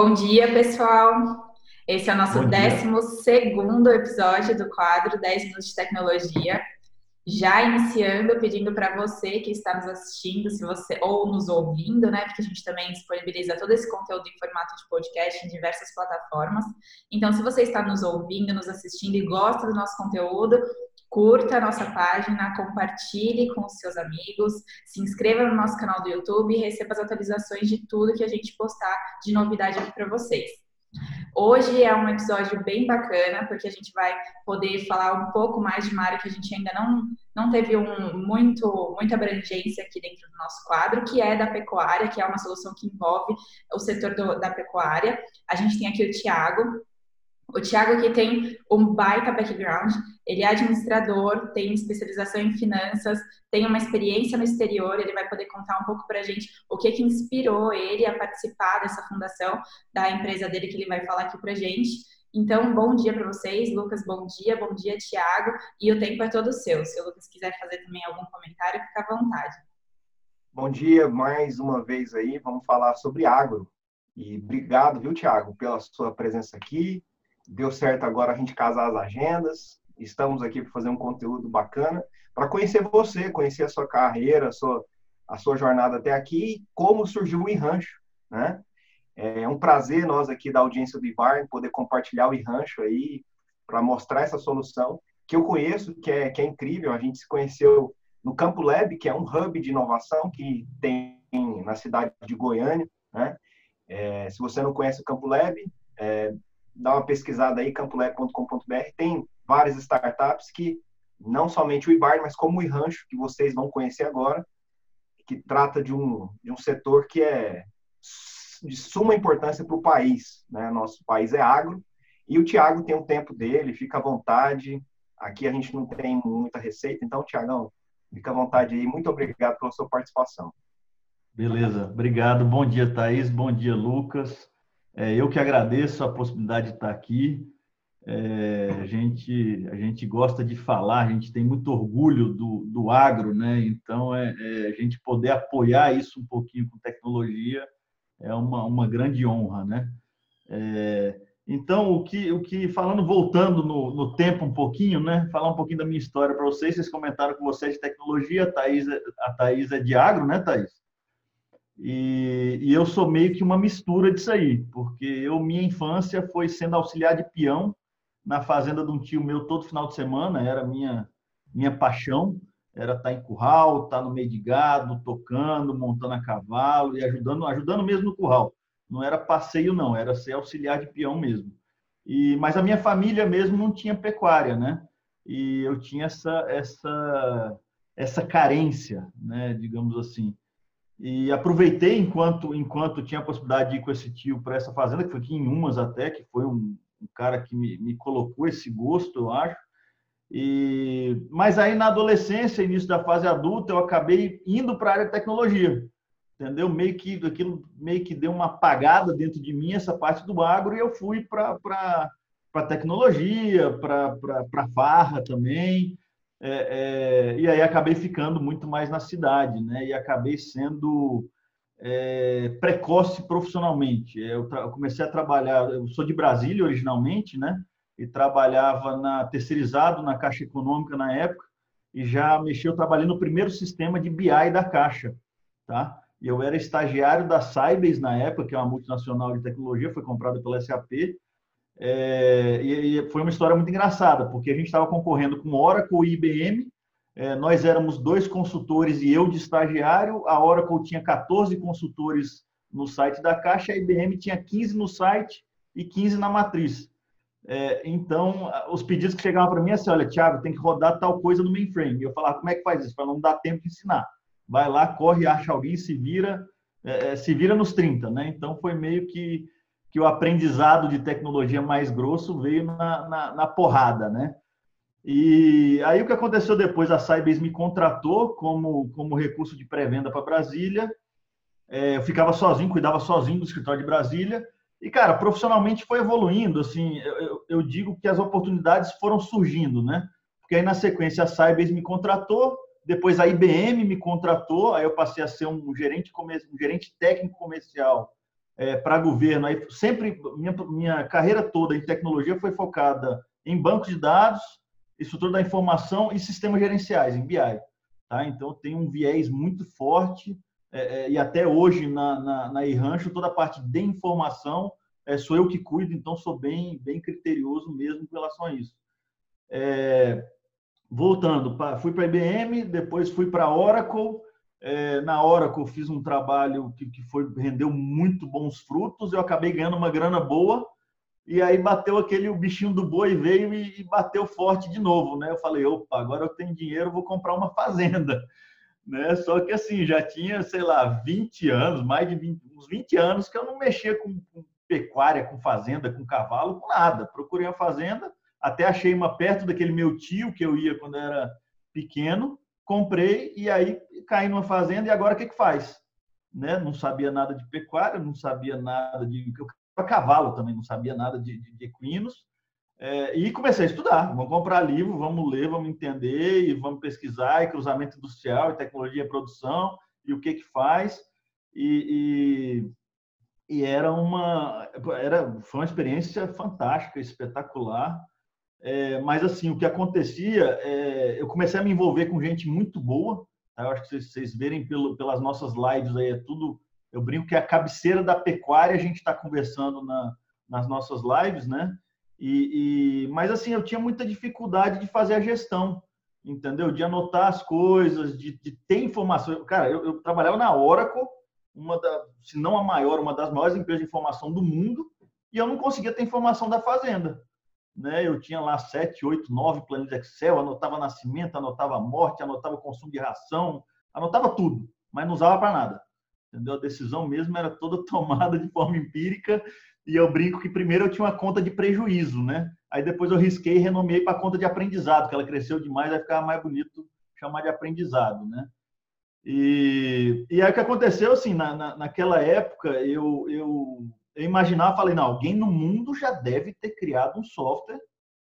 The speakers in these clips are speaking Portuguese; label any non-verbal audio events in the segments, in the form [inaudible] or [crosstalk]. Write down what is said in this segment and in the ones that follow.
Bom dia, pessoal. Esse é o nosso 12 segundo episódio do quadro 10 minutos de tecnologia. Já iniciando, pedindo para você que está nos assistindo, se você ou nos ouvindo, né? Porque a gente também disponibiliza todo esse conteúdo em formato de podcast em diversas plataformas. Então, se você está nos ouvindo, nos assistindo e gosta do nosso conteúdo, curta a nossa página, compartilhe com os seus amigos, se inscreva no nosso canal do YouTube e receba as atualizações de tudo que a gente postar de novidade aqui para vocês. Hoje é um episódio bem bacana, porque a gente vai poder falar um pouco mais de uma área que a gente ainda não, não teve um, muito, muita abrangência aqui dentro do nosso quadro, que é da pecuária, que é uma solução que envolve o setor do, da pecuária. A gente tem aqui o Tiago, o Thiago aqui tem um baita background, ele é administrador, tem especialização em finanças, tem uma experiência no exterior, ele vai poder contar um pouco para a gente o que, que inspirou ele a participar dessa fundação da empresa dele que ele vai falar aqui para a gente. Então, bom dia para vocês, Lucas, bom dia, bom dia, Thiago, e o tempo é todo seu. Se o Lucas quiser fazer também algum comentário, fica à vontade. Bom dia, mais uma vez aí, vamos falar sobre agro. E obrigado, viu, Thiago, pela sua presença aqui, deu certo agora a gente casar as agendas. Estamos aqui para fazer um conteúdo bacana para conhecer você, conhecer a sua carreira, a sua, a sua jornada até aqui, como surgiu o Rancho, né? É um prazer nós aqui da audiência do IBAR poder compartilhar o Rancho aí para mostrar essa solução que eu conheço, que é, que é incrível. A gente se conheceu no Campo Lab, que é um hub de inovação que tem na cidade de Goiânia, né? É, se você não conhece o Campo Lab, é, dá uma pesquisada aí, campolab.com.br, tem várias startups que, não somente o IBAR, mas como o iRancho, que vocês vão conhecer agora, que trata de um, de um setor que é de suma importância para o país. Né? Nosso país é agro, e o Tiago tem um tempo dele, fica à vontade. Aqui a gente não tem muita receita, então, Tiagão, fica à vontade aí. Muito obrigado pela sua participação. Beleza, obrigado. Bom dia, Thaís. Bom dia, Lucas. É, eu que agradeço a possibilidade de estar aqui. É, a, gente, a gente gosta de falar, a gente tem muito orgulho do, do agro, né? Então, é, é, a gente poder apoiar isso um pouquinho com tecnologia é uma, uma grande honra, né? É, então, o que, o que falando, voltando no, no tempo um pouquinho, né? Falar um pouquinho da minha história para vocês. Vocês comentaram com vocês de tecnologia, a Thaís, é, a Thaís é de agro, né, Thaís? E, e, eu sou meio que uma mistura disso aí, porque eu, minha infância foi sendo auxiliar de peão na fazenda de um tio meu todo final de semana, era minha minha paixão, era estar em curral, estar no meio de gado, tocando, montando a cavalo e ajudando, ajudando mesmo no curral. Não era passeio não, era ser auxiliar de peão mesmo. E mas a minha família mesmo não tinha pecuária, né? E eu tinha essa essa essa carência, né, digamos assim. E aproveitei enquanto enquanto tinha a possibilidade de ir com esse tio para essa fazenda, que foi aqui em Umas até, que foi um, um cara que me, me colocou esse gosto, eu acho. E, mas aí na adolescência, início da fase adulta, eu acabei indo para a área de tecnologia. Entendeu? Meio que aquilo meio que deu uma apagada dentro de mim essa parte do agro e eu fui para para tecnologia, para para farra também. É, é, e aí acabei ficando muito mais na cidade, né? E acabei sendo é, precoce profissionalmente. Eu, eu, comecei a trabalhar, eu sou de Brasília originalmente, né? E trabalhava na terceirizado na Caixa Econômica na época e já mexi, eu trabalhei no primeiro sistema de BI da Caixa, tá? Eu era estagiário da Cybase na época, que é uma multinacional de tecnologia, foi comprada pela SAP é, e, foi uma história muito engraçada, porque a gente estava concorrendo com Oracle e IBM. É, nós éramos dois consultores e eu de estagiário. A Oracle tinha 14 consultores no site da Caixa, a IBM tinha 15 no site e 15 na matriz. É, então, os pedidos que chegavam para mim assim, olha, Thiago, tem que rodar tal coisa no mainframe. E eu falava, como é que faz isso? Para não dar tempo de ensinar. Vai lá, corre, acha alguém, se vira, é, é se vira nos 30, né? Então, foi meio que que o aprendizado de tecnologia mais grosso veio na, na, na porrada, né? E aí o que aconteceu depois? A Cybase me contratou como, como recurso de pré-venda para Brasília. É, eu ficava sozinho, cuidava sozinho do escritório de Brasília. E, cara, profissionalmente foi evoluindo. Assim, eu, eu digo que as oportunidades foram surgindo, né? Porque aí, na sequência, a Cybase me contratou, depois a IBM me contratou, aí eu passei a ser um gerente, um gerente técnico comercial é, para governo. Aí sempre minha, minha carreira toda em tecnologia foi focada em bancos de dados, estrutura da informação e sistemas gerenciais, em BI. Tá? Então, tem um viés muito forte é, é, e até hoje na, na, na Irrancho, toda a parte de informação é, sou eu que cuido, então sou bem, bem criterioso mesmo com relação a isso. É, voltando, pra, fui para a IBM, depois fui para a Oracle. É, na Oracle fiz um trabalho que, que foi rendeu muito bons frutos, eu acabei ganhando uma grana boa, e aí bateu aquele, o bichinho do boi veio e, e bateu forte de novo, né? Eu falei, opa, agora eu tenho dinheiro, vou comprar uma fazenda [laughs] né? Só que assim, já tinha, sei lá, 20 anos, mais de 20, uns 20 anos que eu não mexia com, com pecuária, com fazenda, com cavalo, com nada. Procurei a fazenda, até achei uma perto daquele meu tio que eu ia quando era pequeno, comprei e aí caí numa fazenda e agora o que que faz? Né? Não sabia nada de pecuária, não sabia nada de cavalo também, não sabia nada de, de, de equinos. É, e comecei a estudar. Vamos comprar livro, vamos ler, vamos entender e vamos pesquisar e cruzamento industrial e tecnologia e produção e o que que faz. E, e, e era uma era foi uma experiência fantástica, espetacular. É, mas assim, o que acontecia, é, eu comecei a me envolver com gente muito boa. Tá? Eu acho que vocês, vocês verem pelo, pelas nossas lives aí, é tudo. Eu brinco que é a cabeceira da pecuária a gente está conversando na, nas nossas lives, né? E, e, mas assim, eu tinha muita dificuldade de fazer a gestão, entendeu? De anotar as coisas, de, de ter informação. Cara, eu, eu, trabalhava na Oracle, uma da, se não a maior, uma das maiores empresas de informação do mundo, e eu não conseguia ter informação da fazenda. Né? Eu tinha lá sete, oito, nove planilhas Excel, anotava nascimento, anotava morte, anotava consumo de ração, anotava tudo, mas não usava para nada. Entendeu? A decisão mesmo era toda [laughs] tomada de forma empírica e eu brinco que primeiro eu tinha uma conta de prejuízo, né? Aí depois eu risquei e renomeei para conta de aprendizado, que ela cresceu demais, vai ficar mais bonito chamar de aprendizado, né? E, e aí o que aconteceu, assim, na, na, naquela época, eu, eu, eu imaginava, falei, não, alguém no mundo já deve ter criado um software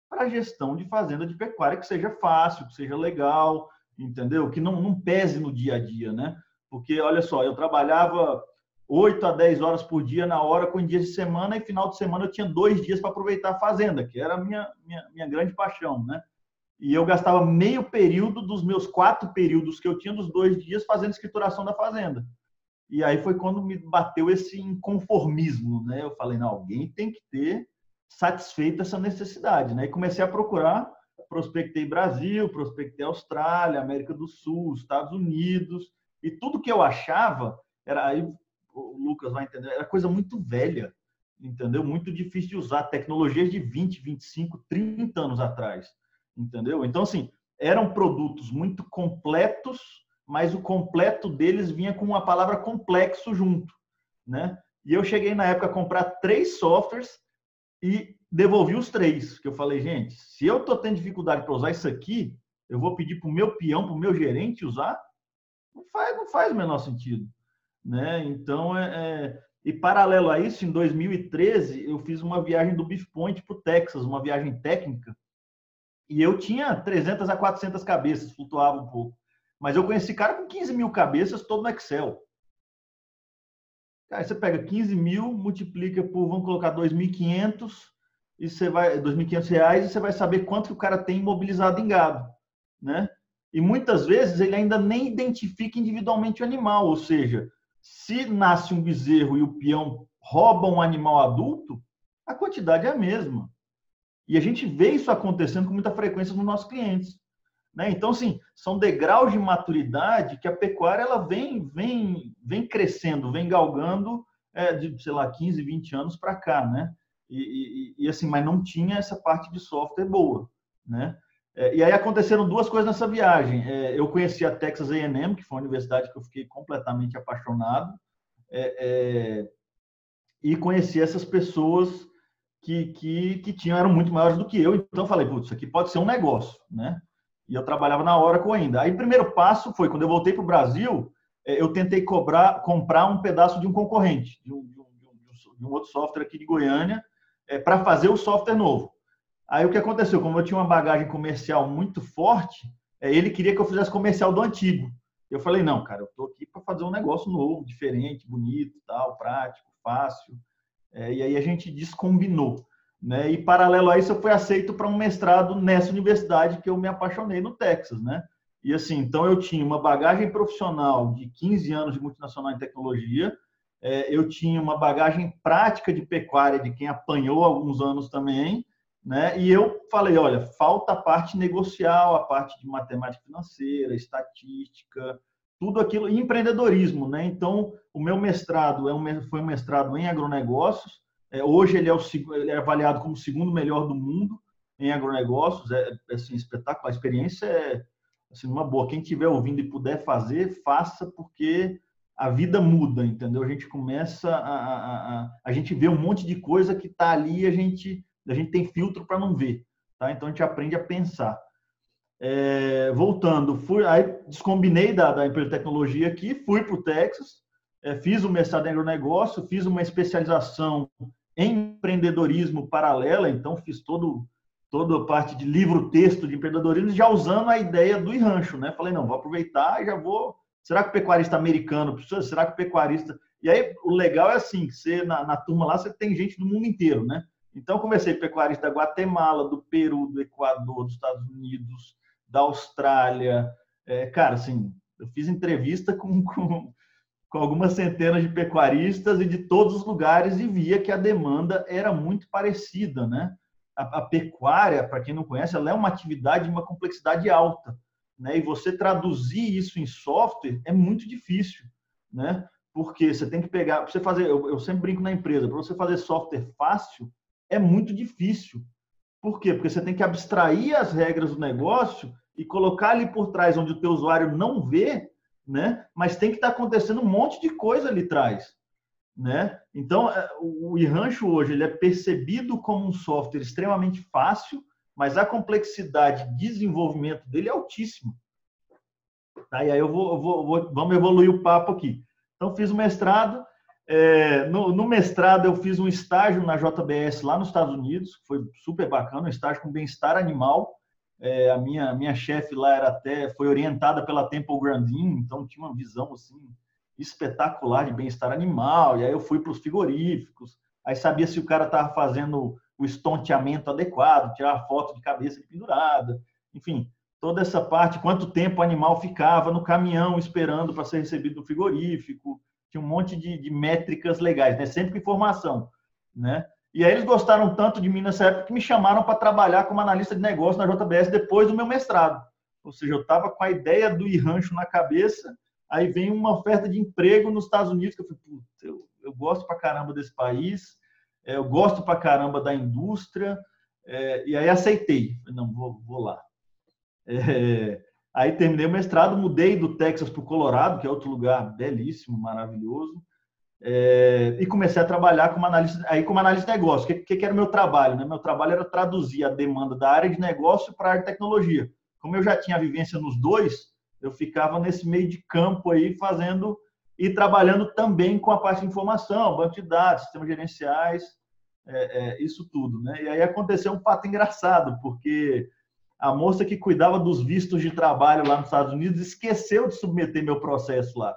para gestão de fazenda de pecuária que seja fácil, que seja legal, entendeu? Que não, não pese no dia a dia, né? Porque, olha só, eu trabalhava 8 a 10 horas por dia na hora, com dias de semana, e final de semana eu tinha dois dias para aproveitar a fazenda, que era a minha, minha, minha grande paixão, né? E eu gastava meio período dos meus quatro períodos que eu tinha dos dois dias fazendo escrituração da fazenda. E aí foi quando me bateu esse inconformismo, né? Eu falei, não, alguém tem que ter satisfeito essa necessidade, né? E comecei a procurar, prospectei Brasil, prospectei Austrália, América do Sul, Estados Unidos, e tudo que eu achava era aí o Lucas vai entender, era coisa muito velha, entendeu? Muito difícil de usar, tecnologias de 20, 25, 30 anos atrás, entendeu? Então, assim, eram produtos muito completos, mas o completo deles vinha com uma palavra complexo junto, né? E eu cheguei na época a comprar três softwares e devolvi os três, que eu falei, gente, se eu tô tendo dificuldade para usar isso aqui, eu vou pedir para o meu peão, para o meu gerente usar? Não faz, não faz o menor sentido. Né? Então, é, é, e paralelo a isso, em 2013, eu fiz uma viagem do Beef Point para o Texas, uma viagem técnica, e eu tinha 300 a 400 cabeças, flutuava um pouco. Mas eu conheci cara com 15 mil cabeças, todo no Excel. Aí você pega 15 mil, multiplica por, vamos colocar 2.500, e você vai, 2.500 reais, e você vai saber quanto que o cara tem imobilizado em gado, né? E muitas vezes ele ainda nem identifica individualmente o animal, ou seja, se nasce um bezerro e o peão rouba um animal adulto, a quantidade é a mesma. E a gente vê isso acontecendo com muita frequência nos nossos clientes. Né? Então, assim, são degraus de maturidade que a pecuária ela vem, vem, vem crescendo, vem galgando é, de, sei lá, 15, 20 anos para cá, né? E, e, e, assim, mas não tinha essa parte de software boa, né? É, e aí aconteceram duas coisas nessa viagem. É, eu conheci a Texas A&M, que foi uma universidade que eu fiquei completamente apaixonado, é, é, e conheci essas pessoas que, que, que tinham, eram muito maiores do que eu. Então eu falei, putz, isso aqui pode ser um negócio, né? E eu trabalhava na Oracle ainda. Aí o primeiro passo foi, quando eu voltei para o Brasil, é, eu tentei cobrar, comprar um pedaço de um concorrente, de um, de um, de um outro software aqui de Goiânia, é, para fazer o software novo. Aí o que aconteceu? Como eu tinha uma bagagem comercial muito forte, é, ele queria que eu fizesse comercial do antigo. Eu falei, não, cara, eu estou aqui para fazer um negócio novo, diferente, bonito, tal, prático, fácil. É, e aí a gente descombinou. Né? E paralelo a isso, eu fui aceito para um mestrado nessa universidade que eu me apaixonei no Texas, né? E assim, então eu tinha uma bagagem profissional de 15 anos de multinacional em tecnologia, é, eu tinha uma bagagem prática de pecuária de quem apanhou alguns anos também, né? E eu falei, olha, falta a parte negocial, a parte de matemática financeira, estatística, tudo aquilo, e empreendedorismo, né? Então, o meu mestrado é um, foi um mestrado em agronegócios. É, hoje ele é, o, ele é avaliado como o segundo melhor do mundo em agronegócios. É, é assim, espetacular. A experiência é assim, uma boa. Quem estiver ouvindo e puder fazer, faça, porque a vida muda, entendeu? A gente começa a, a, a, a gente vê um monte de coisa que está ali a gente a gente tem filtro para não ver, tá? Então a gente aprende a pensar. É, voltando, fui, aí descombinei da, da empresa de tecnologia aqui, fui para o Texas, é, fiz o mestrado em agronegócio, fiz uma especialização empreendedorismo paralela, então fiz todo toda a parte de livro-texto de empreendedorismo, já usando a ideia do rancho, né? Falei, não, vou aproveitar e já vou. Será que o pecuarista americano precisa? Será que o pecuarista. E aí, o legal é assim: você, na, na turma lá, você tem gente do mundo inteiro, né? Então, comecei pecuarista da Guatemala, do Peru, do Equador, dos Estados Unidos, da Austrália. É, cara, assim, eu fiz entrevista com, [laughs] com, com, algumas centenas de pecuaristas e de todos os lugares e via que a demanda era muito parecida, né? A, a pecuária, para quem não conhece, ela é uma atividade de uma complexidade alta, né? E você traduzir isso em software é muito difícil, né? Porque você tem que pegar, você fazer, eu, eu sempre brinco na empresa, para você fazer software fácil, é muito difícil. Por quê? Porque você tem que abstrair as regras do negócio e colocar ali por trás onde o teu usuário não vê, né? Mas tem que estar tá acontecendo um monte de coisa ali atrás, né? Então, é, o iRancho hoje ele é percebido como um software extremamente fácil, mas a complexidade de desenvolvimento dele é altíssima. Tá? E aí eu vou, vou, vou, vamos evoluir o papo aqui. Então, fiz o mestrado, é, no, no, mestrado, eu fiz um estágio na JBS lá nos Estados Unidos, foi super bacana, um estágio com bem-estar animal. É, a minha, minha chefe lá era até foi orientada pela Temple Grandin, então tinha uma visão assim espetacular de bem-estar animal. E aí eu fui para os frigoríficos, aí sabia se o cara estava fazendo o estonteamento adequado, tirar foto de cabeça pendurada, enfim, toda essa parte, quanto tempo o animal ficava no caminhão esperando para ser recebido no frigorífico tinha um monte de, de métricas legais, né? Sempre com informação, né? E aí eles gostaram tanto de mim nessa época que me chamaram para trabalhar como analista de negócio na JBS depois do meu mestrado. Ou seja, eu estava com a ideia do rancho na cabeça, aí vem uma oferta de emprego nos Estados Unidos, que eu falei, eu, eu gosto para caramba desse país, é, eu gosto para caramba da indústria, é, e aí aceitei. Não, vou, vou lá. É, Aí terminei o mestrado, mudei do Texas para o Colorado, que é outro lugar belíssimo, maravilhoso, é, e comecei a trabalhar como analista, aí como analista de negócio. O que, que, era o meu trabalho? Né? Meu trabalho era traduzir a demanda da área de negócio para a área de tecnologia. Como eu já tinha vivência nos dois, eu ficava nesse meio de campo aí fazendo e trabalhando também com a parte de informação, banco de dados, sistemas gerenciais, é, é, isso tudo. Né? E aí aconteceu um fato engraçado, porque a moça que cuidava dos vistos de trabalho lá nos Estados Unidos esqueceu de submeter meu processo lá.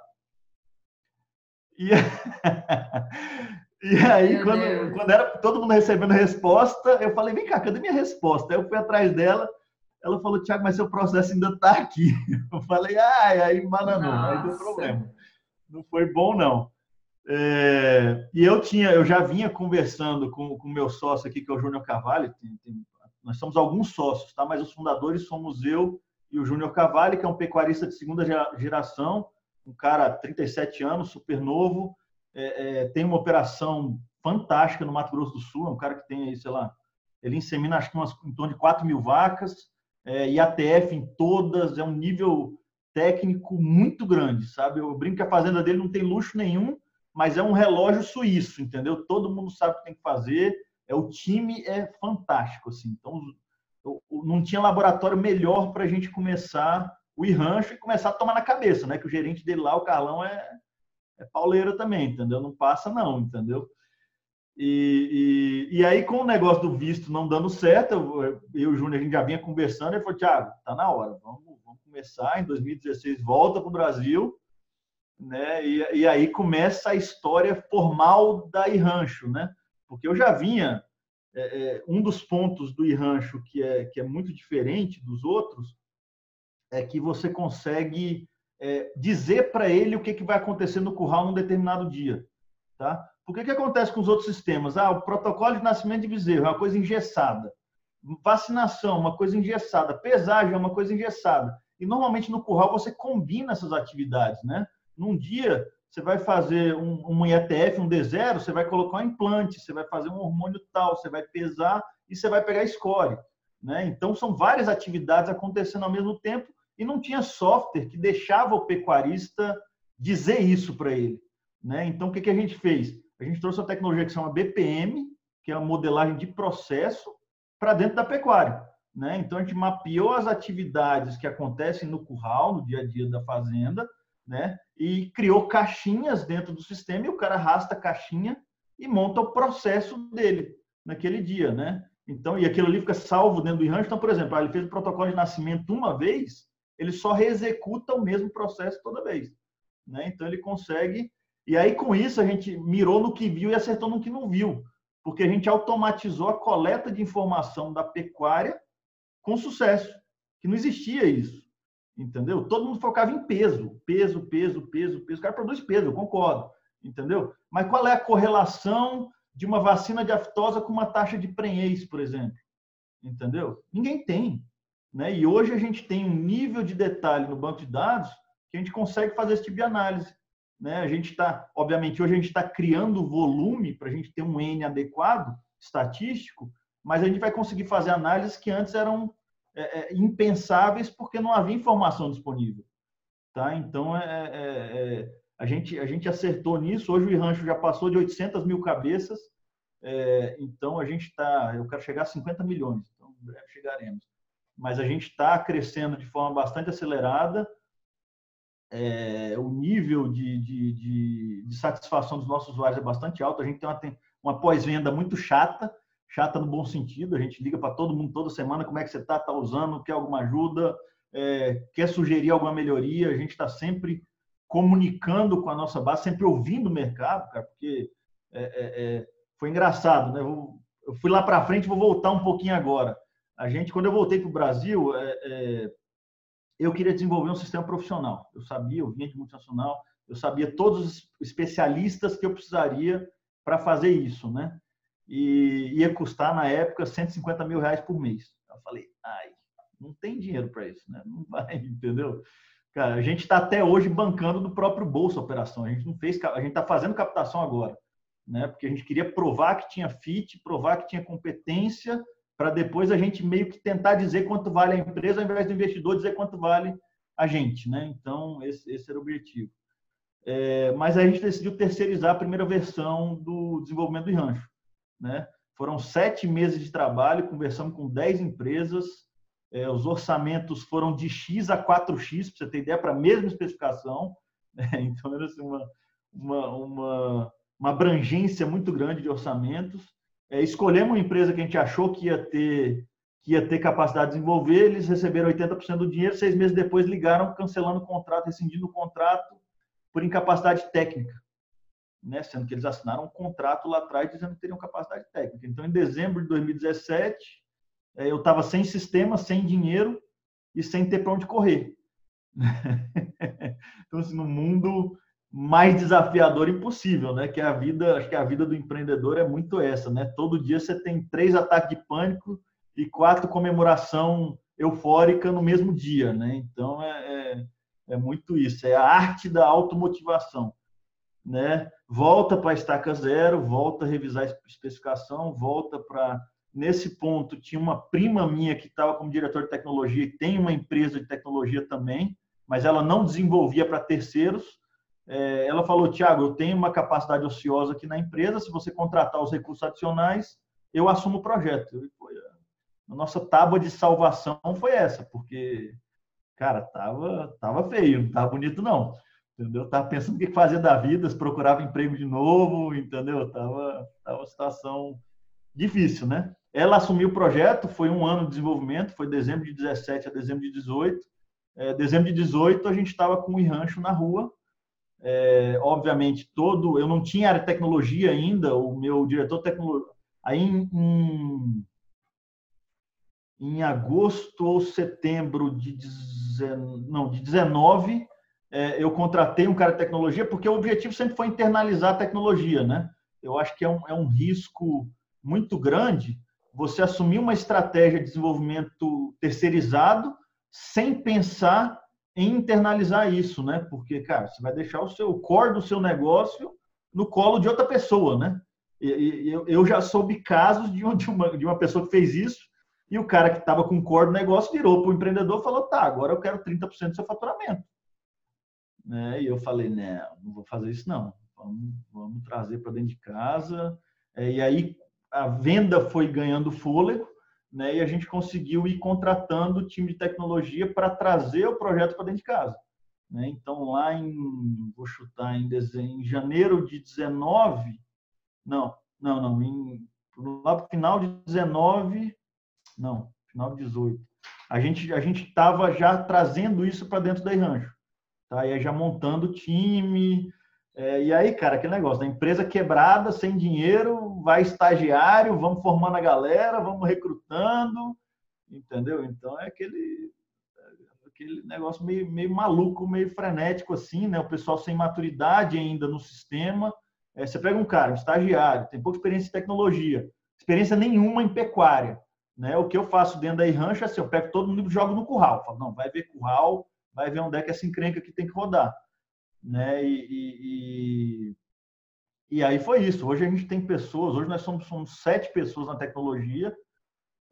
E, [laughs] e aí, quando, quando, era todo mundo recebendo a resposta, eu falei, vem cá, cadê minha resposta? Aí eu fui atrás dela, ela falou, Tiago, mas seu processo ainda está aqui. [laughs] Eu falei, ai, aí bananou, aí deu problema. Não foi bom, não. É, e eu tinha, eu já vinha conversando com o meu sócio aqui, que é o Júnior Carvalho, tem, tem nós somos alguns sócios, tá? mas os fundadores somos eu e o Júnior Cavalli, que é um pecuarista de segunda geração, um cara 37 anos, super novo, é, é, tem uma operação fantástica no Mato Grosso do Sul, é um cara que tem aí, sei lá, ele insemina acho que umas, em torno de 4 mil vacas, é, e ATF em todas, é um nível técnico muito grande, sabe? Eu brinco que a fazenda dele não tem luxo nenhum, mas é um relógio suíço, entendeu? Todo mundo sabe o que tem que fazer, é o time é fantástico, assim. Então, não tinha laboratório melhor para a gente começar o rancho e começar a tomar na cabeça, né? Que o gerente dele lá, o Carlão, é, é pauleiro também, entendeu? Não passa não, entendeu? E, e, e, aí, com o negócio do visto não dando certo, eu, e o Júnior, a gente já vinha conversando, ele falou, Thiago, tá na hora, vamos, vamos começar. Em 2016 volta para o Brasil, né? E, e, aí começa a história formal da Irrancho, né? Porque eu já vinha é, é, um dos pontos do Irrancho que é que é muito diferente dos outros é que você consegue é, dizer para ele o que, que vai acontecer no curral num determinado dia, tá? Porque que acontece com os outros sistemas? Ah, o protocolo de nascimento de bezerro é uma coisa engessada. Vacinação, uma coisa engessada. Pesagem é uma coisa engessada. E normalmente no curral você combina essas atividades, né? Num dia você vai fazer um, um IETF, um D0, você vai colocar um implante, você vai fazer um hormônio tal, você vai pesar e você vai pegar score. Né? Então, são várias atividades acontecendo ao mesmo tempo e não tinha software que deixava o pecuarista dizer isso para ele. Né? Então, o que, que a gente fez? A gente trouxe uma tecnologia que se chama BPM, que é a modelagem de processo, para dentro da pecuária. Né? Então, a gente mapeou as atividades que acontecem no curral, no dia a dia da fazenda, né? e criou caixinhas dentro do sistema, e o cara arrasta a caixinha e monta o processo dele naquele dia. Né? Então, e aquilo ali fica salvo dentro do rancho. Então, por exemplo, ele fez o protocolo de nascimento uma vez, ele só reexecuta o mesmo processo toda vez. Né? Então, ele consegue e aí, com isso, a gente mirou no que viu e acertou no que não viu, porque a gente automatizou a coleta de informação da pecuária com sucesso, que não existia isso, entendeu? Todo mundo focava em peso, peso, peso, peso, peso. O cara produz peso, eu concordo, entendeu? Mas qual é a correlação de uma vacina de aftosa com uma taxa de prenhez, por exemplo? Entendeu? Ninguém tem. Né? E hoje a gente tem um nível de detalhe no banco de dados que a gente consegue fazer esse tipo de análise. Né? A gente está, obviamente, hoje a gente está criando volume para a gente ter um N adequado, estatístico, mas a gente vai conseguir fazer análises que antes eram é, é, impensáveis porque não havia informação disponível. Tá? Então, é, é, é a, gente, a gente acertou nisso. Hoje o rancho já passou de 800 mil cabeças, é, então a gente está, eu quero chegar a 50 milhões, então breve chegaremos. Mas a gente está crescendo de forma bastante acelerada é, o nível de, de, de, de, satisfação dos nossos usuários é bastante alto. A gente tem uma, uma pós-venda muito chata, chata no bom sentido. A gente liga para todo mundo toda semana como é que você está, está usando, quer alguma ajuda, é, quer sugerir alguma melhoria. A gente está sempre comunicando com a nossa base, sempre ouvindo o mercado, cara, porque é, é, é foi engraçado, né? Eu, eu fui lá para frente, vou voltar um pouquinho agora. A gente, quando eu voltei para o Brasil, é, é eu queria desenvolver um sistema profissional. Eu sabia, eu vinha de multinacional, eu sabia todos os especialistas que eu precisaria para fazer isso, né? E ia custar, na época, 150 mil reais por mês. Eu falei, ai, não tem dinheiro para isso, né? Não vai, [laughs] entendeu? Cara, a gente está até hoje bancando do próprio bolso a operação. A gente não fez, a gente está fazendo captação agora, né? Porque a gente queria provar que tinha fit, provar que tinha competência para depois a gente meio que tentar dizer quanto vale a empresa, ao invés do investidor dizer quanto vale a gente, né? Então, esse, esse era o objetivo. É, mas a gente decidiu terceirizar a primeira versão do desenvolvimento do rancho, né? Foram sete meses de trabalho, conversamos com dez empresas, é, os orçamentos foram de X a 4X, para você ter ideia, para a mesma especificação. Né? [laughs] Então, era assim, uma, uma, uma, uma abrangência muito grande de orçamentos é, escolhemos uma empresa que a gente achou que ia ter que ia ter capacidade de desenvolver, eles receberam 80% do dinheiro, seis meses depois ligaram cancelando o contrato, rescindindo o contrato por incapacidade técnica, né? sendo que eles assinaram um contrato lá atrás dizendo que teriam capacidade técnica. Então, em dezembro de 2017, é, eu estava sem sistema, sem dinheiro e sem ter para onde correr. [laughs] então, assim, no mundo mais desafiador impossível, né? Que a vida, acho que a vida do empreendedor é muito essa, né? Todo dia você tem três ataques de pânico e quatro comemoração eufórica no mesmo dia, né? Então é, é, é muito isso, é a arte da automotivação, né? Volta para a estaca zero, volta a revisar a especificação, volta para nesse ponto tinha uma prima minha que estava como diretor de tecnologia e tem uma empresa de tecnologia também, mas ela não desenvolvia para terceiros é, ela falou, Tiago, eu tenho uma capacidade ociosa aqui na empresa, se você contratar os recursos adicionais, eu assumo o projeto. a nossa tábua de salvação foi essa, porque, cara, tava, tava feio, não tava bonito não. Entendeu? Tava pensando o que fazer da vida, se procurava emprego de novo, entendeu? Tava, tava uma situação difícil, né? Ela assumiu o projeto, foi um ano de desenvolvimento, foi dezembro de 17 a dezembro de 18. É, dezembro de 18, a gente estava com o rancho na rua. É, obviamente, todo. Eu não tinha área de tecnologia ainda, o meu diretor de tecnologia. Aí, em, em, em agosto ou setembro de, não, de 19, é, eu contratei um cara de tecnologia, porque o objetivo sempre foi internalizar a tecnologia, né? Eu acho que é um, é um risco muito grande você assumir uma estratégia de desenvolvimento terceirizado sem pensar internalizar isso, né? Porque, cara, você vai deixar o seu o core do seu negócio no colo de outra pessoa, né? E, eu, eu já soube casos de, uma, de uma pessoa que fez isso e o cara que estava com o core do negócio virou para o empreendedor e falou: tá, agora eu quero 30% do seu faturamento. Né? E eu falei: não, não vou fazer isso não. Vamos, vamos trazer para dentro de casa. É, e aí a venda foi ganhando fôlego né? E a gente conseguiu ir contratando o time de tecnologia para trazer o projeto para dentro de casa. Né? Então, lá em, vou chutar, em, dezembro, em janeiro de 19, não, não, não, em, lá para o final de 19, não, final de 18, a gente a gente estava já trazendo isso para dentro da Rancho, tá? E aí já montando time, é, e aí, cara, aquele negócio, da empresa quebrada, sem dinheiro, vai estagiário, vamos formando a galera, vamos recrutando, entendeu? Então é aquele, aquele negócio meio, meio maluco, meio frenético assim, né? O pessoal sem maturidade ainda no sistema. É, você pega um cara, um estagiário, tem pouca experiência em tecnologia, experiência nenhuma em pecuária. Né? O que eu faço dentro da rancho é assim, eu pego todo mundo e jogo no curral. Falo, não, vai ver curral, vai ver onde é que essa encrenca que tem que rodar né? E, e, e, aí foi isso. Hoje a gente tem pessoas, hoje nós somos, somos sete pessoas na tecnologia,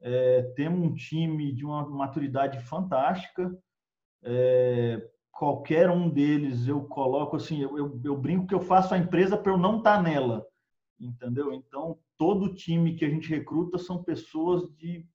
é, temos um time de uma maturidade fantástica. É, qualquer um deles eu coloco assim, eu, eu, eu, brinco que eu faço a empresa para eu não estar tá nela, entendeu? Então todo time que a gente recruta são pessoas de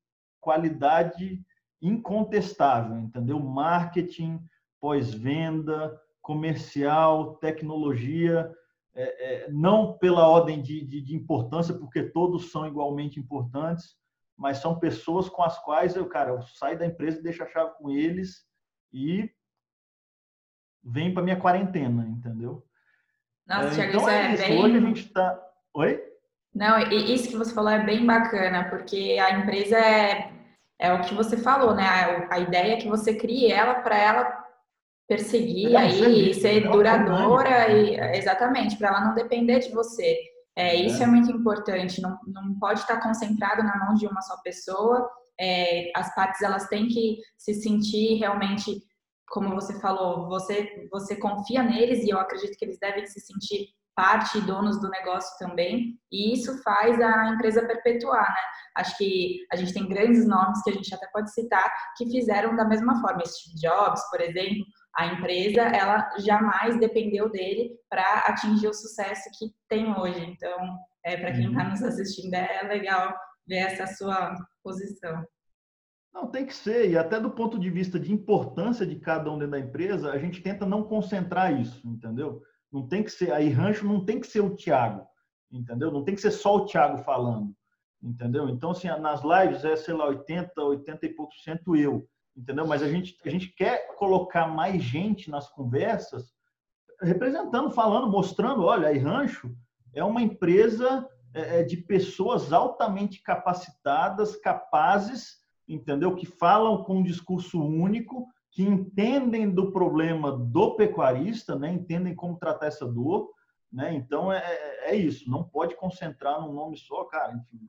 qualidade incontestável, entendeu? Marketing, pós-venda, comercial, tecnologia, é, é, não pela ordem de, de, de, importância, porque todos são igualmente importantes, mas são pessoas com as quais eu, cara, eu saio da empresa deixo a chave com eles e vem para minha quarentena, entendeu? Nossa, é, Thiago, então isso é, é bem... Hoje a gente está... Oi? Não, isso que você falou é bem bacana, porque a empresa é, é o que você falou, né? A, a ideia é que você crie ela para ela perseguir aí, ser duradoura e exatamente para ela não depender de você. É, isso é. é muito importante. Não, não pode estar concentrado na mão de uma só pessoa. É, as partes elas têm que se sentir realmente, como você falou, você você confia neles e eu acredito que eles devem se sentir parte e donos do negócio também, e isso faz a empresa perpetuar, né? Acho que a gente tem grandes nomes que a gente até pode citar que fizeram da mesma forma. Steve Jobs, por exemplo, a empresa ela jamais dependeu dele para atingir o sucesso que tem hoje. Então, é, para quem está uhum. nos assistindo, é legal ver essa sua posição. Não, tem que ser, e até do ponto de vista de importância de cada um dentro da empresa, a gente tenta não concentrar isso, entendeu? Não tem que ser, aí rancho não tem que ser o Thiago, entendeu? Não tem que ser só o Thiago falando, entendeu? Então, assim, nas lives é, sei lá, 80, 80 e pouco por cento eu entendeu? Mas a gente, a gente quer colocar mais gente nas conversas, representando, falando, mostrando, olha, a Rancho é uma empresa é, é, de pessoas altamente capacitadas, capazes, entendeu? Que falam com um discurso único, que entendem do problema do pecuarista, né? Entendem como tratar essa dor, né? Então é, é, é isso. Não pode concentrar num nome só, cara. Enfim,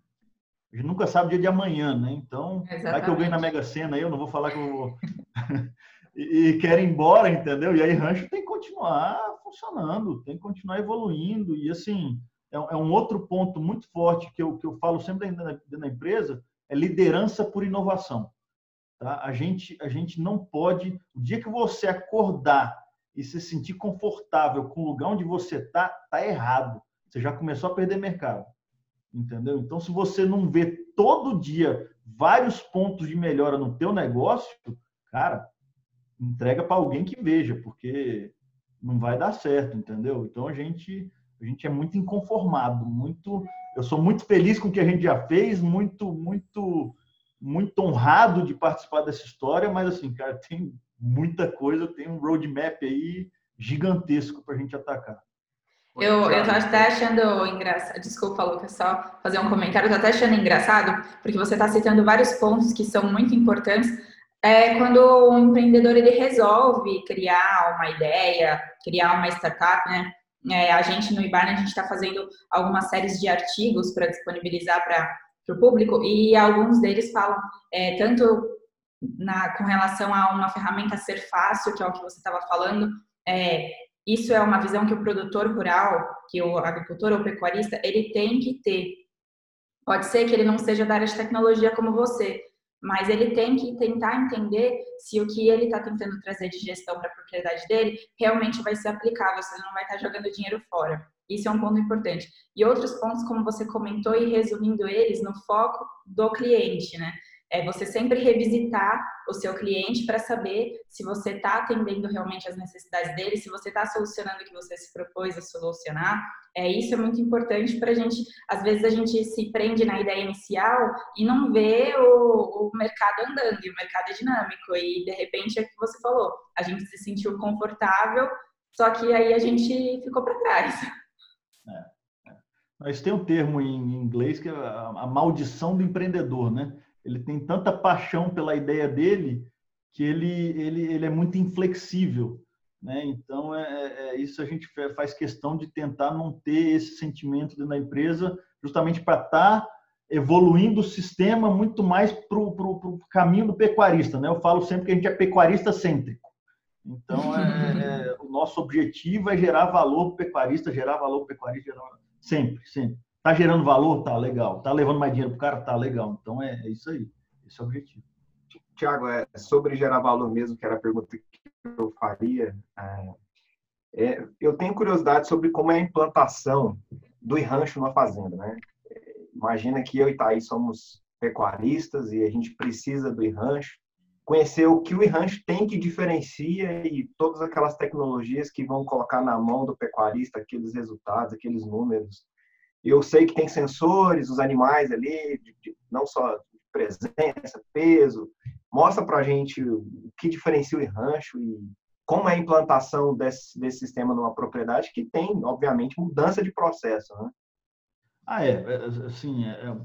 a gente nunca sabe o dia de amanhã, né? Então, Exatamente. vai que eu ganho na Mega Sena aí, eu não vou falar que eu vou... [laughs] e, e quero ir embora, entendeu? E aí rancho tem que continuar funcionando, tem que continuar evoluindo. E assim, é, é um outro ponto muito forte que eu, que eu falo sempre dentro da, da empresa, é liderança por inovação. Tá? A, gente, a gente não pode... O dia que você acordar e se sentir confortável com o lugar onde você está, está errado. Você já começou a perder mercado entendeu? Então, se você não vê todo dia vários pontos de melhora no teu negócio, cara, entrega para alguém que veja, porque não vai dar certo, entendeu? Então a gente a gente é muito inconformado, muito eu sou muito feliz com o que a gente já fez, muito muito muito honrado de participar dessa história, mas assim, cara, tem muita coisa, tem um roadmap aí gigantesco para a gente atacar. Eu, eu tô até achando engraçado. Desculpa, Lucas, só fazer um comentário. Eu tô até achando engraçado, porque você está citando vários pontos que são muito importantes. É quando o empreendedor ele resolve criar uma ideia, criar uma startup, né? É, a gente no Ibarna a gente está fazendo algumas séries de artigos para disponibilizar para o público e alguns deles falam é, tanto na, com relação a uma ferramenta ser fácil, que é o que você estava falando, é, isso é uma visão que o produtor rural, que o agricultor ou pecuarista, ele tem que ter. Pode ser que ele não seja da área de tecnologia como você, mas ele tem que tentar entender se o que ele está tentando trazer de gestão para a propriedade dele realmente vai ser aplicável, se ele não vai estar tá jogando dinheiro fora. Isso é um ponto importante. E outros pontos, como você comentou, e resumindo eles, no foco do cliente, né? É você sempre revisitar o seu cliente para saber se você está atendendo realmente as necessidades dele, se você está solucionando o que você se propôs a solucionar. É, isso é muito importante para a gente. Às vezes a gente se prende na ideia inicial e não vê o, o mercado andando, e o mercado é dinâmico, e de repente é o que você falou, a gente se sentiu confortável, só que aí a gente ficou para trás. É, é. Mas tem um termo em inglês que é a maldição do empreendedor, né? Ele tem tanta paixão pela ideia dele que ele, ele, ele é muito inflexível. Né? Então, é, é, é isso a gente faz questão de tentar não ter esse sentimento dentro da empresa, justamente para estar tá evoluindo o sistema muito mais para o caminho do pecuarista. Né? Eu falo sempre que a gente é pecuarista cêntrico. Então, é, é, o nosso objetivo é gerar valor para o pecuarista, gerar valor para o pecuarista, gerar... sempre, sempre. Tá gerando valor? Tá, legal. Tá levando mais dinheiro pro cara? Tá, legal. Então é, é isso aí. Esse é o objetivo. Tiago, é sobre gerar valor mesmo, que era a pergunta que eu faria. É, é, eu tenho curiosidade sobre como é a implantação do rancho numa fazenda, né? Imagina que eu e Thaís somos pecuaristas e a gente precisa do rancho, conhecer o que o rancho tem que diferencia e todas aquelas tecnologias que vão colocar na mão do pecuarista aqueles resultados, aqueles números eu sei que tem sensores, os animais ali, de, de, não só presença, peso. Mostra para a gente o que diferencia o rancho e como é a implantação desse, desse sistema numa propriedade que tem, obviamente, mudança de processo. Né? Ah, é. é assim, é, é,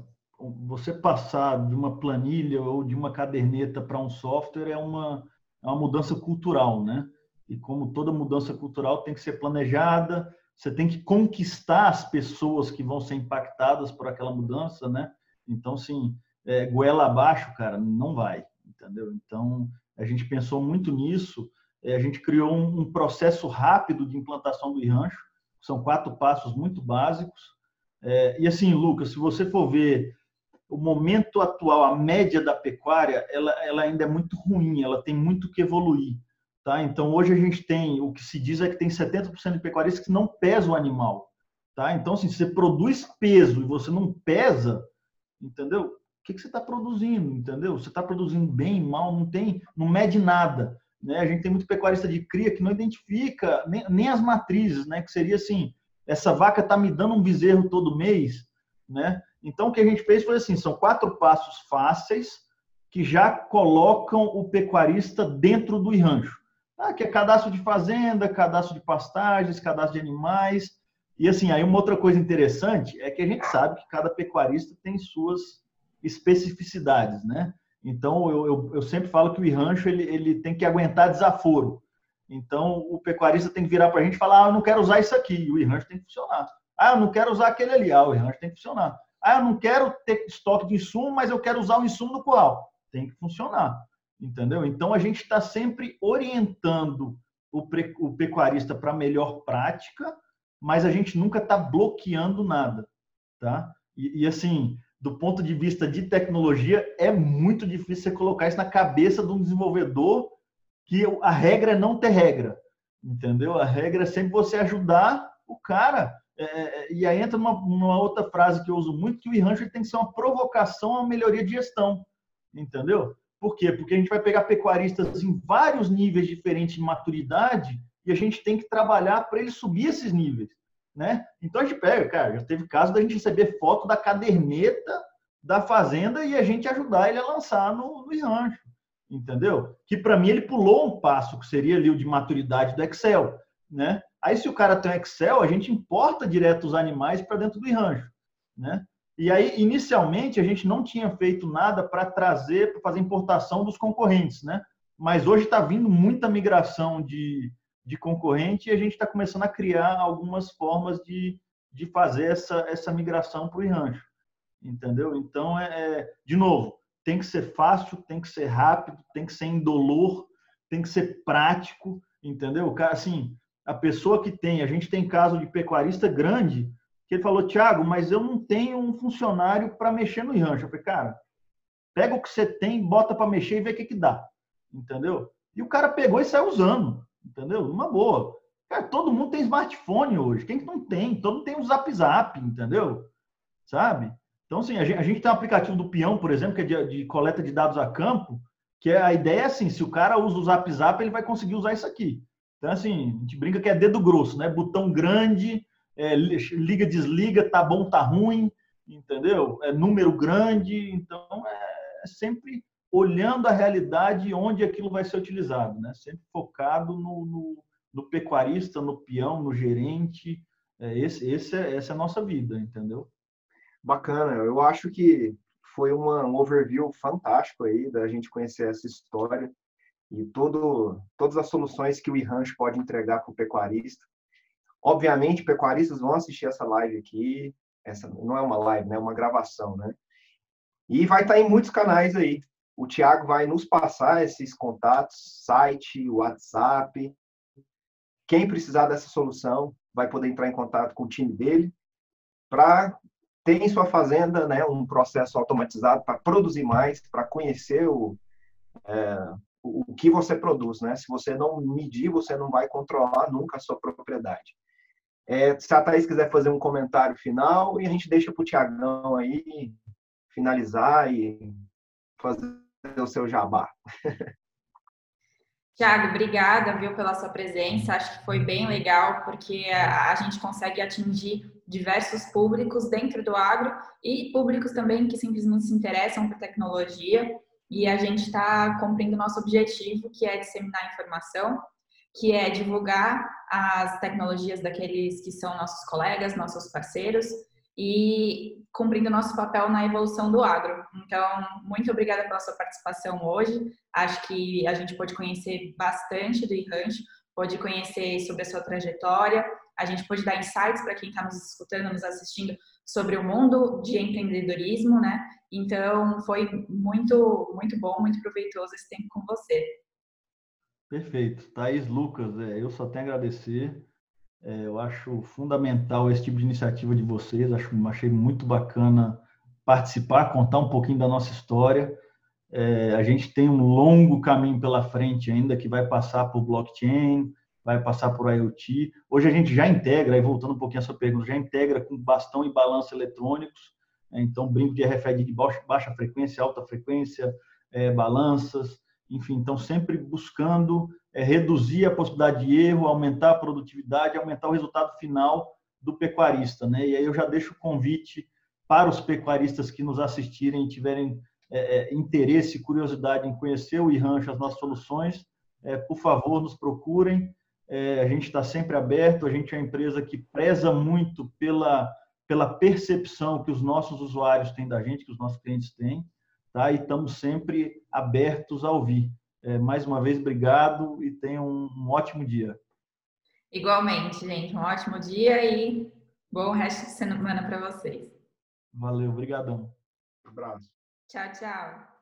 você passar de uma planilha ou de uma caderneta para um software é uma, é uma mudança cultural, né? E como toda mudança cultural tem que ser planejada, você tem que conquistar as pessoas que vão ser impactadas por aquela mudança, né? Então, assim, é, goela abaixo, cara, não vai, entendeu? Então, a gente pensou muito nisso, é, a gente criou um, um, processo rápido de implantação do rancho, são quatro passos muito básicos. É, e assim, Lucas, se você for ver o momento atual, a média da pecuária, ela, ela ainda é muito ruim, ela tem muito que evoluir. Tá? Então, hoje a gente tem, o que se diz é que tem 70% de pecuaristas que não pesam o animal. Tá? Então, assim, se você produz peso e você não pesa, entendeu? O que, que você está produzindo, entendeu? Você está produzindo bem, mal, não tem, não mede nada. Né? A gente tem muito pecuarista de cria que não identifica nem, nem as matrizes, né? Que seria assim, essa vaca está me dando um bezerro todo mês, né? Então, o que a gente fez foi assim, são quatro passos fáceis que já colocam o pecuarista dentro do rancho. Ah, que é cadastro de fazenda, cadastro de pastagens, cadastro de animais. E assim, aí uma outra coisa interessante é que a gente sabe que cada pecuarista tem suas especificidades, né? Então, eu, eu, eu sempre falo que o rancho ele, ele tem que aguentar desaforo. Então, o pecuarista tem que virar para a gente e falar: ah, eu não quero usar isso aqui. O rancho tem que funcionar. Ah, eu não quero usar aquele ali. Ah, o rancho tem que funcionar. Ah, eu não quero ter estoque de insumo, mas eu quero usar o insumo do curral. Tem que funcionar entendeu? Então a gente está sempre orientando o, o pecuarista para melhor prática, mas a gente nunca está bloqueando nada, tá? E, e, assim, do ponto de vista de tecnologia, é muito difícil você colocar isso na cabeça de um desenvolvedor que a regra é não ter regra, entendeu? A regra é sempre você ajudar o cara. É, é e aí entra numa, outra frase que eu uso muito, que o rancho tem que ser uma provocação a melhoria de gestão, entendeu? Por quê? Porque a gente vai pegar pecuaristas em vários níveis diferentes de maturidade e a gente tem que trabalhar para eles subir esses níveis, né? Então a gente pega, cara, já teve caso da gente receber foto da caderneta da fazenda e a gente ajudar ele a lançar no, no rancho. entendeu? Que para mim ele pulou um passo, que seria ali o de maturidade do Excel, né? Aí se o cara tem um Excel, a gente importa direto os animais para dentro do rancho, né? E aí inicialmente a gente não tinha feito nada para trazer, para fazer importação dos concorrentes, né? Mas hoje está vindo muita migração de, de concorrente e a gente está começando a criar algumas formas de, de fazer essa, essa migração para o rancho, entendeu? Então, é, é, de novo, tem que ser fácil, tem que ser rápido, tem que ser indolor, tem que ser prático, entendeu? Assim, a pessoa que tem, a gente tem caso de pecuarista grande, que ele falou, Tiago, mas eu não tenho um funcionário para mexer no rancho. Eu falei, cara, pega o que você tem, bota para mexer e vê o que, que dá, entendeu? E o cara pegou e saiu usando, entendeu? Uma boa. Cara, todo mundo tem smartphone hoje. Quem que não tem? Todo mundo tem o um Zap Zap, entendeu? Sabe? Então, assim, a gente, a gente, tem um aplicativo do Peão, por exemplo, que é de, de, coleta de dados a campo, que é, a ideia é assim, se o cara usa o Zap Zap, ele vai conseguir usar isso aqui. Então, assim, a gente brinca que é dedo grosso, né? Botão grande, é, liga, desliga, tá bom, tá ruim, entendeu? É número grande, então é, é sempre olhando a realidade onde aquilo vai ser utilizado, né? Sempre focado no, no, no pecuarista, no peão, no gerente. É, esse, esse é, essa é a nossa vida, entendeu? Bacana. Eu acho que foi uma, um overview fantástico aí da gente conhecer essa história e todo, todas as soluções que o iRanch pode entregar para o pecuarista. Obviamente, pecuaristas vão assistir essa live aqui. Essa não é uma live, né? É uma gravação, né? E vai estar em muitos canais aí. O Tiago vai nos passar esses contatos, site, WhatsApp. Quem precisar dessa solução vai poder entrar em contato com o time dele para ter em sua fazenda né, um processo automatizado para produzir mais, para conhecer o, é, o que você produz. Né? Se você não medir, você não vai controlar nunca a sua propriedade. É, se a Thaís quiser fazer um comentário final, e a gente deixa para o Tiagão aí finalizar e fazer o seu jabá. [laughs] Tiago, obrigada, viu, pela sua presença. Acho que foi bem legal, porque a, a, gente consegue atingir diversos públicos dentro do agro e públicos também que simplesmente se interessam por tecnologia. E a gente está cumprindo o nosso objetivo, que é disseminar informação que é divulgar as tecnologias daqueles que são nossos colegas, nossos parceiros e cumprindo nosso papel na evolução do agro. Então, muito obrigada pela sua participação hoje. Acho que a gente pode conhecer bastante do Irrancho, pode conhecer sobre a sua trajetória, a gente pode dar insights para quem está nos escutando, nos assistindo sobre o mundo de empreendedorismo, né? Então, foi muito, muito bom, muito proveitoso esse tempo com você. Perfeito. Thaís Lucas, é, eu só tenho a agradecer. É, eu acho fundamental esse tipo de iniciativa de vocês. Acho, achei muito bacana participar, contar um pouquinho da nossa história. É, a gente tem um longo caminho pela frente ainda que vai passar por blockchain, vai passar por IoT. Hoje a gente já integra, aí voltando um pouquinho à sua pergunta, já integra com bastão e balanço eletrônicos. Né? Então, brinco de RFID de baixa, baixa frequência, alta frequência, é, balanças enfim, então sempre buscando é, reduzir a possibilidade de erro, aumentar a produtividade, aumentar o resultado final do pecuarista, né? E aí eu já deixo o convite para os pecuaristas que nos assistirem e tiverem é, é interesse curiosidade em conhecer o iRancho, as nossas soluções, é, por favor, nos procurem. É, a gente está sempre aberto, a gente é uma empresa que preza muito pela, pela percepção que os nossos usuários têm da gente, que os nossos clientes têm tá? E estamos sempre abertos a ouvir. É, mais uma vez, obrigado e tenham um ótimo dia. Igualmente, gente, um ótimo dia e bom resto de semana para vocês. Valeu, obrigadão. Um abraço. Tchau, tchau.